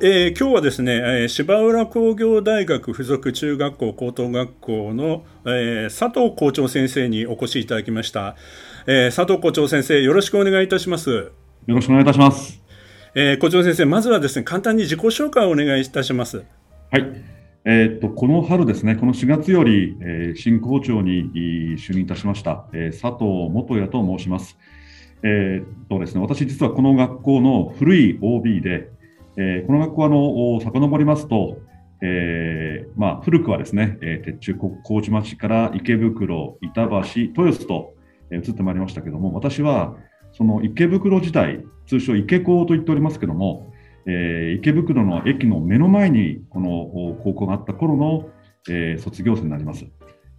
えー、今日はですね、えー、芝浦工業大学附属中学校高等学校の、えー、佐藤校長先生にお越しいただきました、えー、佐藤校長先生よろしくお願いいたします。よろしくお願いいたします、えー、校長先生まずはですね簡単に自己紹介をお願いいたします。はい。えー、っとこの春ですね、この4月より、えー、新校長に就任いたしました、えー、佐藤元也と申します。えー、っとですね、私、実はこの学校の古い OB で、えー、この学校はあの遡りますと、えーまあ、古くはですね、えー、鉄中麹町から池袋、板橋、豊洲と、えー、移ってまいりましたけども、私はその池袋時代、通称池高と言っておりますけども、えー、池袋の駅の目の前にこの高校があった頃の、えー、卒業生になります。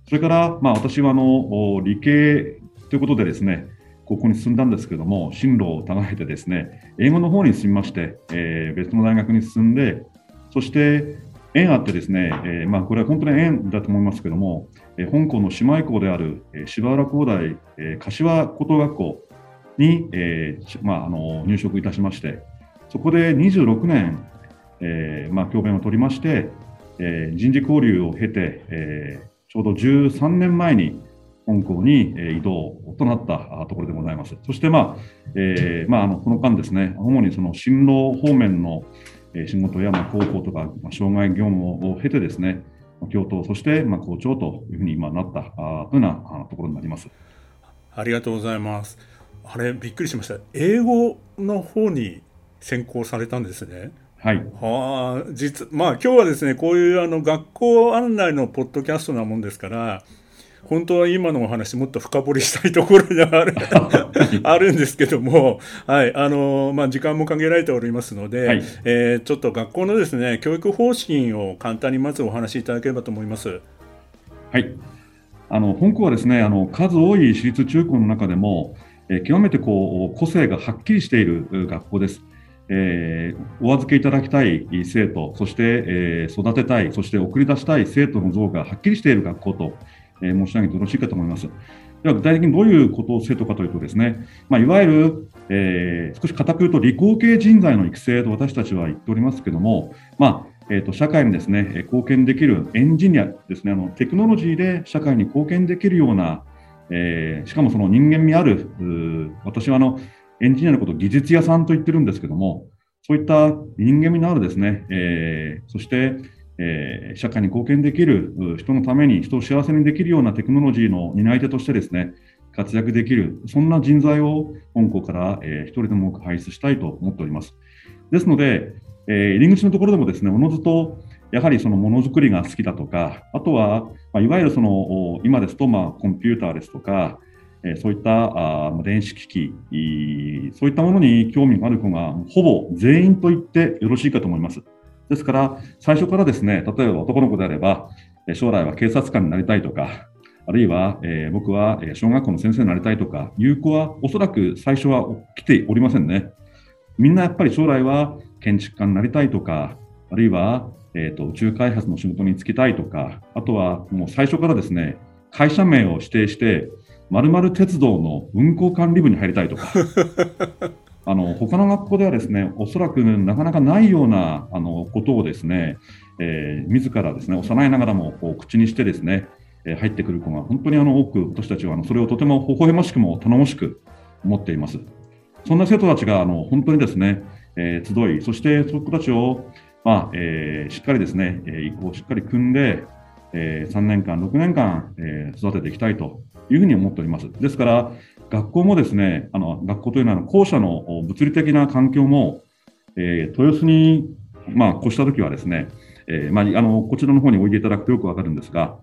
それから、まあ、私はあの理系ということでですね、高校に進んだんですけども、進路を互えてですね、英語の方に進みまして、えー、別の大学に進んで、そして縁あってですね、えー、まあ、これは本当に縁だと思いますけども、えー、香港の姉妹校である、えー、芝原工大、えー、柏高等学校に、えーまあ、あの入職いたしまして、そこで26年、えーまあ、教鞭を取りまして、えー、人事交流を経て、えー、ちょうど13年前に、本校に移動となったところでございます。そして、まあえーまあ、あのこの間ですね、主にその進路方面の仕事や、まあ、高校とか、まあ、障害業務を経てですね、教頭、そして、まあ、校長というふうに今なったというようなところになります。ありがとうございます。あれ、びっくりしました。英語の方に専攻されたんですね。はい。はあ、実、まあ今日はですね、こういうあの学校案内のポッドキャストなもんですから、本当は今のお話もっと深掘りしたいところではある あるんですけども、はいあのまあ、時間も限られておりますので、はい、えー、ちょっと学校のですね教育方針を簡単にまずお話しいただければと思います。はいあの本校はですねあの数多い私立中高の中でも、えー、極めてこう個性がはっきりしている学校です。えー、お預けいただきたい生徒、そして、えー、育てたい、そして送り出したい生徒の像がはっきりしている学校とえ申し上げてよろしいかと思います。では具体的にどういうことを生徒かというとですね、まあ、いわゆる、えー、少し固く言うと理工系人材の育成と私たちは言っておりますけども、まあえーと、社会にですね貢献できるエンジニアですねあのテクノロジーで社会に貢献できるような、えー、しかもその人間味ある私はあのエンジニアのことを技術屋さんと言ってるんですけどもそういった人間味のあるですね、えー、そしてえー、社会に貢献できる人のために人を幸せにできるようなテクノロジーの担い手としてですね活躍できるそんな人材を本校から、えー、一人でも多く輩出したいと思っております。ですので、えー、入り口のところでもですねおのずとやはりそのものづくりが好きだとか、あとは、まあ、いわゆるその今ですと、まあ、コンピューターですとか、え、そういったあ電子機器、そういったものに興味がある子がほぼ全員と言ってよろしいかと思います。ですから、最初からですね、例えば男の子であれば、将来は警察官になりたいとか、あるいは、えー、僕は小学校の先生になりたいとかいう子は、おそらく最初は来ておりませんね。みんなやっぱり将来は建築家になりたいとか、あるいは、えーと、宇宙開発の仕事に就きたいとか、あとはもう最初からですね、会社名を指定して、まる鉄道の運行管理部に入りたいとか、の他の学校ではですねおそらくなかなかないようなあのことをですね、えー、自らですね幼いながらもこう口にしてですね、え、入ってくる子が本当にあの多く私たちはあのそれをとても微笑ましくも頼もしく思っています。そんな生徒たちがあの本当にですね、えー、集い、そしてその子たちを、まあえー、しっかりですね、えー、移行をしっかり組んで、えー、3年間、6年間、えー、育てていきたいというふうに思っております。ですから、学校もですね、あの学校というのは校舎の物理的な環境も、えー、豊洲に、まあ、越したときはですね、えーまあ、あのこちらの方においでいただくとよくわかるんですが、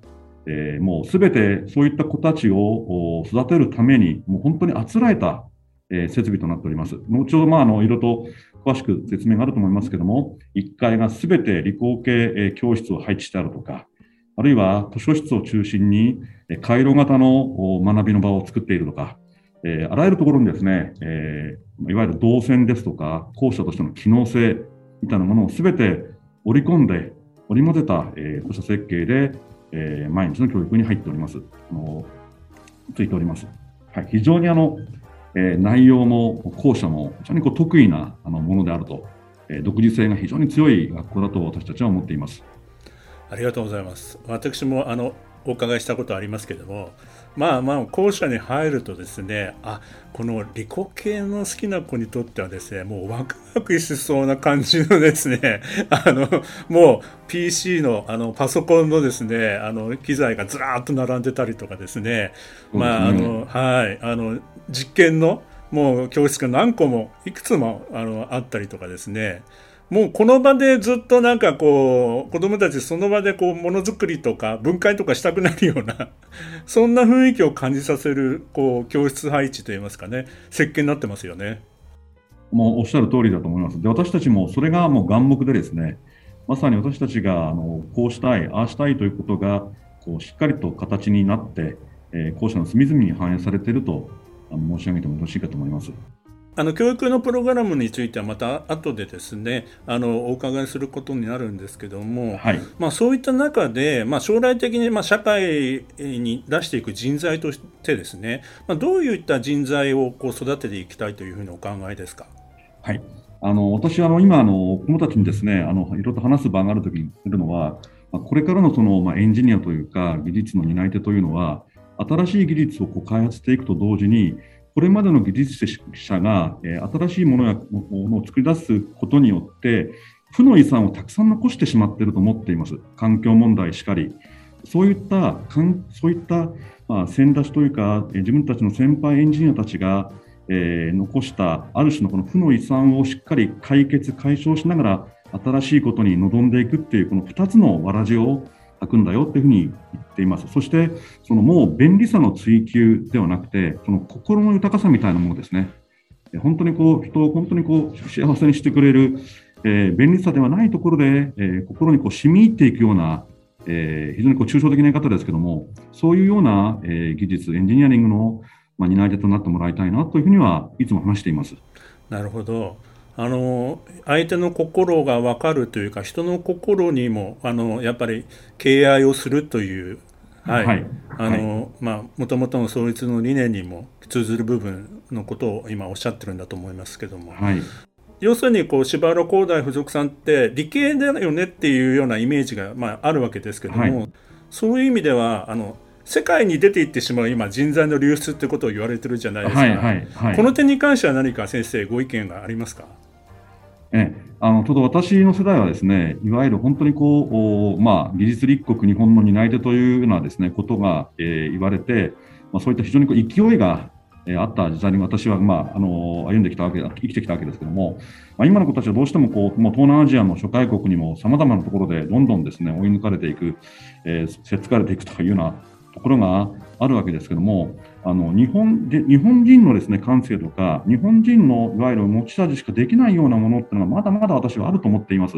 えー、もうすべてそういった子たちを育てるために、もう本当にあつらえたえー、設備となっております。後ほど、まあ、あの、いろいろと詳しく説明があると思いますけども、1階がすべて理工系、教室を配置してあるとか、あるいは図書室を中心に、回路型の学びの場を作っているとか、えー、あらゆるところにですね、えー、いわゆる動線ですとか、校舎としての機能性みたいなものをすべて織り込んで、織り交ぜた、えー、校舎設計で、えー、毎日の教育に入っております。あのついております。はい、非常にあの、えー、内容も校舎も非常にこう得意なあのものであると、えー、独自性が非常に強い学校だと私たちは思っています。ありがとうございます。私もあのお伺いしたことありますけども、まあまあ校舎に入るとですねあこの理工系の好きな子にとってはですねもうワクワクしそうな感じのですね あのもう PC のあのパソコンのですねあの機材がずらっと並んでたりとかですね、まああのはいあの実験のもう教室が何個もいくつもあのあったりとかですねもうこの場でずっとなんかこう子供たちその場でこうものづくりとか分解とかしたくなるような そんな雰囲気を感じさせるこう教室配置といいますかね設計になってますよね。もうおっしゃる通りだと思います。で私たちもそれがもう眼目でですねまさに私たちがあのこうしたいああしたいということがこうしっかりと形になって、えー、校舎の隅々に反映されていると申し上げてもよろしいかと思います。あの教育のプログラムについてはまた後でですねあのお伺いすることになるんですけども、はい、まあ、そういった中で、まあ、将来的にまあ社会に出していく人材としてですね、まあ、どういった人材をこう育てていきたいというふうにお考えですか？はいあの私はあの今あの、子どもたちにですねあのいろいろと話す場があるときにするのは、まあ、これからのその、まあ、エンジニアというか技術の担い手というのは新しい技術をこう開発していくと同時にこれまでの技術者が、え新しいものやものを作り出すことによって、負の遺産をたくさん残してしまっていると思っています。環境問題しかり。そういった、そういった、まあ、先出しというか、自分たちの先輩エンジニアたちが、え、残したある種のこの負の遺産をしっかり解決、解消しながら、新しいことに臨んでいくっていう、この2つのわらじを開くんだよっていうふうに言っています。そして、そのもう便利さの追求ではなくて、その心の豊かさみたいなものですね。本当にこう、人を本当にこう、幸せにしてくれる、えー、便利さではないところで、えー、心にこう染み入っていくような、えー、非常にこう抽象的な言い方ですけども、そういうような、えー、技術、エンジニアリングの、まあ、担い手となってもらいたいなというふうにはいつも話しています。なるほど。あの相手の心が分かるというか人の心にもあのやっぱり敬愛をするという、もともとの創立の理念にも通ずる部分のことを今おっしゃってるんだと思いますけども、はい、要するにこう柴原工大附属さんって理系だよねっていうようなイメージが、まあ、あるわけですけども、はい、そういう意味ではあの世界に出ていってしまう今人材の流出ってことを言われてるじゃないですか、はいはいはい、この点に関しては何か先生ご意見がありますか？えあのちょうど私の世代はですね、いわゆる本当にこう、まあ、技術立国日本の担い手というようなですね、ことが、えー、言われて、まあ、そういった非常にこう勢いが、えー、あった時代に私は、まあ、あの歩んできたわけ生きてきたわけですけども、まあ、今の子たちはどうしてもこうもう東南アジアの諸外国にもさまざまなところでどんどんですね追い抜かれていく、えー、せっつかれていくというようなところがあるわけですけども、あの日本で日本人のですね感性とか、日本人のいわゆる持ち味しかできないようなものっていうのは、まだまだ私はあると思っています。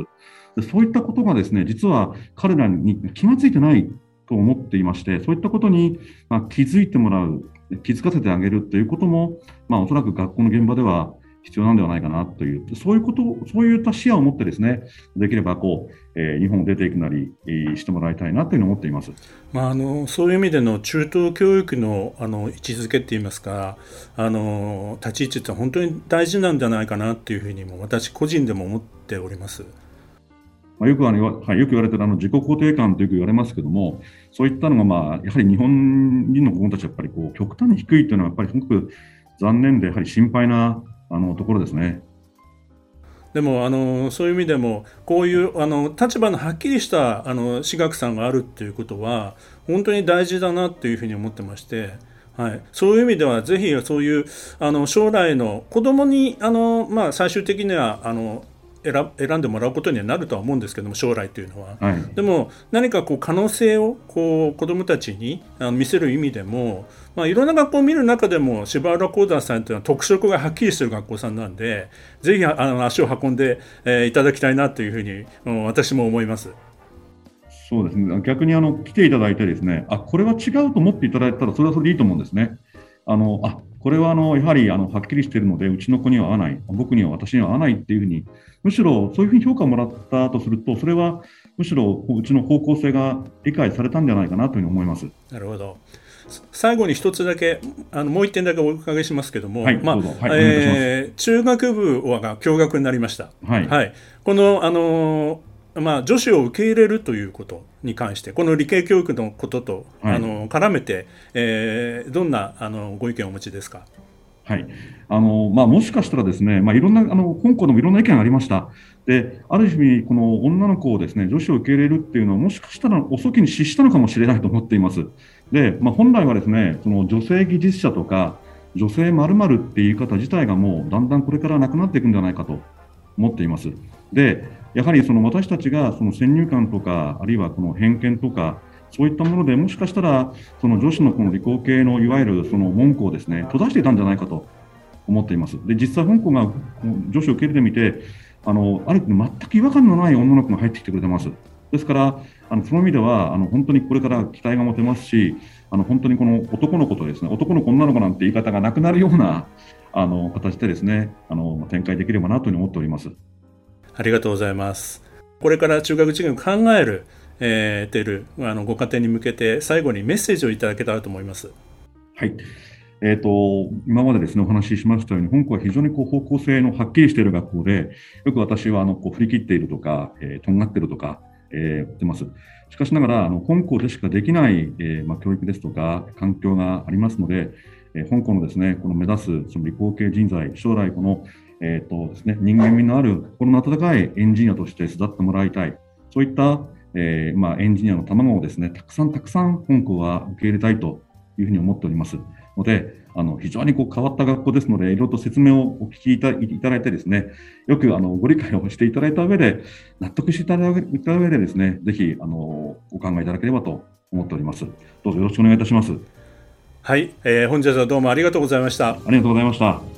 でそういったことがですね実は彼らに気がついてないと思っていまして、そういったことに、ま気づいてもらう、気づかせてあげるということも、まあ、おそらく学校の現場では必要なんではないかなという、そういうこと、そういった視野を持ってですね、できればこう、えー、日本を出ていくなり、えー、してもらいたいなというのを思っています。まあ、あのそういう意味での中等教育のあの位置づけっていいますか、あの立ち位置って本当に大事なんじゃないかなというふうにも私個人でも思っております。まあ、よくあの、はい、よく言われてるあの自己肯定感とよく言われますけども、そういったのが、まあ、やはり日本人の子どもたちはやっぱりこう極端に低いというのは、やっぱりすごく残念で、やはり心配なあのところですね。でもあのそういう意味でもこういうあの立場のはっきりしたあの私学さんがあるっていうことは本当に大事だなっていうふうに思ってまして、はい、そういう意味ではぜひそういうあの将来の子供にあのまあ最終的にはあの選んでもらうことにはなるとは思うんですけども将来というのは、はい、でも何かこう可能性をこう子どもたちに見せる意味でも、まあ、いろんな学校を見る中でも芝浦講談さんというのは特色がはっきりしている学校さんなんでぜひあの足を運んで、えー、いただきたいなというふうに、うん、私も思います。そうですね逆にあの来ていただいてですねあこれは違うと思っていただいたらそれはそれでいいと思うんですね。あのあこれはあのやはりあのはっきりしているので、うちの子には合わない、僕には私には合わないっていうふうに、むしろそういうふうに評価をもらったとすると、それはむしろうちの方向性が理解されたんじゃないかなというふうに思います。なるほど。最後に一つだけあのもう一点だけお伺いしますけども、はい、まあ、はい、えー、中学部は共学になりました。はい、はい、このあのまあ、女子を受け入れるということに関してこの理系教育のことと、はい、あの絡めて、えー、どんなあのご意見をお持ちですか？はいあのまあ、もしかしたらですね、まあ、いろんなあの香港でもいろんな意見がありました。である意味、この女の子をですね女子を受け入れるっていうのは、もしかしたら遅きに失したのかもしれないと思っています。で、まあ、本来はですねその女性技術者とか、女性まるっていう言い方自体がもうだんだんこれからなくなっていくんじゃないかと思っています。でやはりその私たちがその先入観とか、あるいはこの偏見とか、そういったものでもしかしたら、その女子のこの理工系のいわゆるその文句をですね閉ざしていたんじゃないかと思っています。で実際、香港が女子を受け入れてみて、あのある程度全く違和感のない女の子が入ってきてくれてます。ですから、あのその意味ではあの本当にこれから期待が持てますし、あの本当にこの男の子とですね男の子、女の子なんて言い方がなくなるようなあの形でですねあの展開できればなというふうに思っております。ありがとうございます。これから中学受験を考える、えー、てるあのご家庭に向けて最後にメッセージをいただけたらと思います。はい。えーと、今までですねお話ししましたように、香港は非常にこう方向性のはっきりしている学校で、よく私はあのこう振り切っているとか、えー、とんがっているとか、えー、言ってます。しかしながら、あの香港でしかできない、えーまあ、教育ですとか、環境がありますので、えー、香港のですねこの目指すその理工系人材、将来このえーとですね、人間味のある心の温かいエンジニアとして育ってもらいたい、そういった、えー、まあ、エンジニアの卵をですね、たくさんたくさん香港は受け入れたいというふうに思っておりますので、あの非常にこう変わった学校ですので、いろいろと説明をお聞きいたいただいてですね、よくあのご理解をしていただいた上で、納得していただいた上でですね、ぜひあのお考えいただければと思っております。どうぞよろしくお願いいたします。はい、えー、本日はどうもありがとうございました。ありがとうございました。